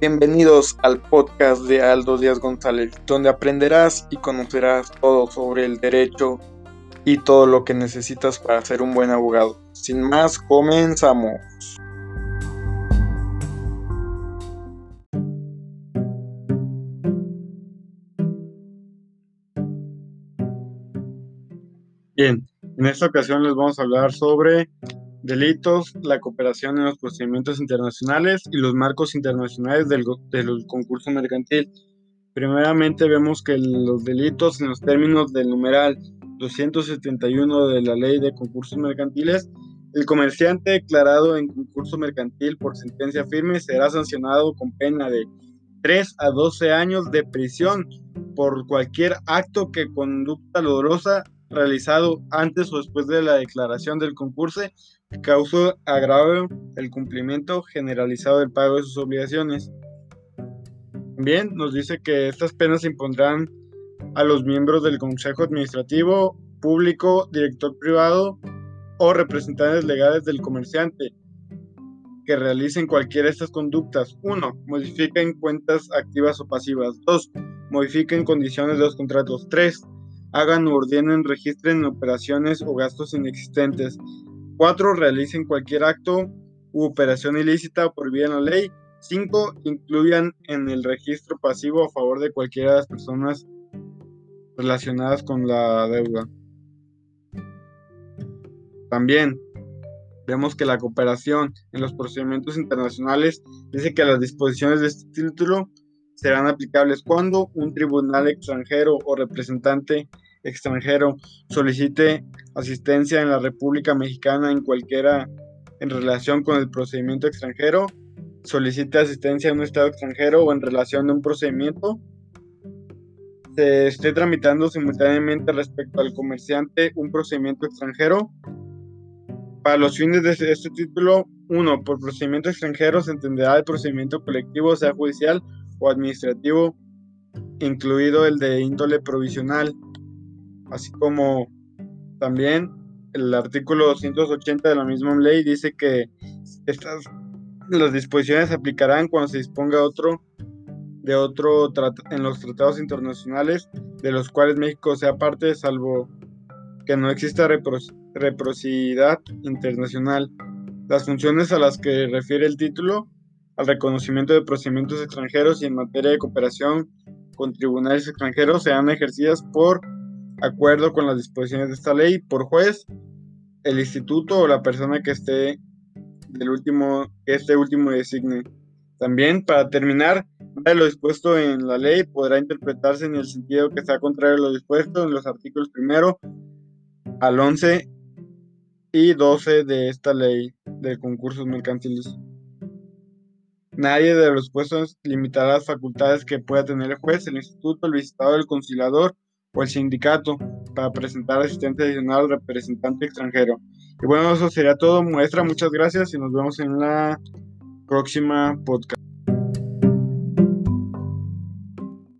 Bienvenidos al podcast de Aldo Díaz González, donde aprenderás y conocerás todo sobre el derecho y todo lo que necesitas para ser un buen abogado. Sin más, comenzamos. Bien, en esta ocasión les vamos a hablar sobre delitos, la cooperación en los procedimientos internacionales y los marcos internacionales del, concurso mercantil. Primeramente vemos que los delitos en los términos del numeral 271 de la ley de concursos mercantiles, el comerciante declarado en concurso mercantil por sentencia firme será sancionado con pena de 3 a 12 años de prisión por cualquier acto que conducta dolorosa realizado antes o después de la declaración del concurso causó agravo el cumplimiento generalizado del pago de sus obligaciones. También nos dice que estas penas se impondrán a los miembros del Consejo Administrativo, público, director privado o representantes legales del comerciante que realicen cualquiera de estas conductas. 1. Modifiquen cuentas activas o pasivas. 2. Modifiquen condiciones de los contratos. 3 hagan o ordenen, registren operaciones o gastos inexistentes. 4. Realicen cualquier acto u operación ilícita vía de la ley. 5. Incluyan en el registro pasivo a favor de cualquiera de las personas relacionadas con la deuda. También vemos que la cooperación en los procedimientos internacionales dice que las disposiciones de este título serán aplicables cuando un tribunal extranjero o representante extranjero solicite asistencia en la República Mexicana en cualquiera en relación con el procedimiento extranjero, solicite asistencia en un Estado extranjero o en relación a un procedimiento, se esté tramitando simultáneamente respecto al comerciante un procedimiento extranjero. Para los fines de este título, uno, por procedimiento extranjero se entenderá el procedimiento colectivo, sea judicial o administrativo, incluido el de índole provisional, así como también el artículo 280 de la misma ley dice que estas las disposiciones se aplicarán cuando se disponga otro de otro en los tratados internacionales de los cuales México sea parte salvo que no exista reciprocidad internacional. Las funciones a las que refiere el título al reconocimiento de procedimientos extranjeros y en materia de cooperación con tribunales extranjeros sean ejercidas por acuerdo con las disposiciones de esta ley por juez, el instituto o la persona que esté del último, este último designe. También, para terminar, lo dispuesto en la ley podrá interpretarse en el sentido que sea contrario a lo dispuesto en los artículos primero al 11 y 12 de esta ley de concursos mercantiles. Nadie de los puestos limitará las facultades que pueda tener el juez, el instituto, el visitador, el conciliador o el sindicato para presentar asistente adicional al representante extranjero. Y bueno, eso sería todo. Muestra, muchas gracias y nos vemos en la próxima podcast.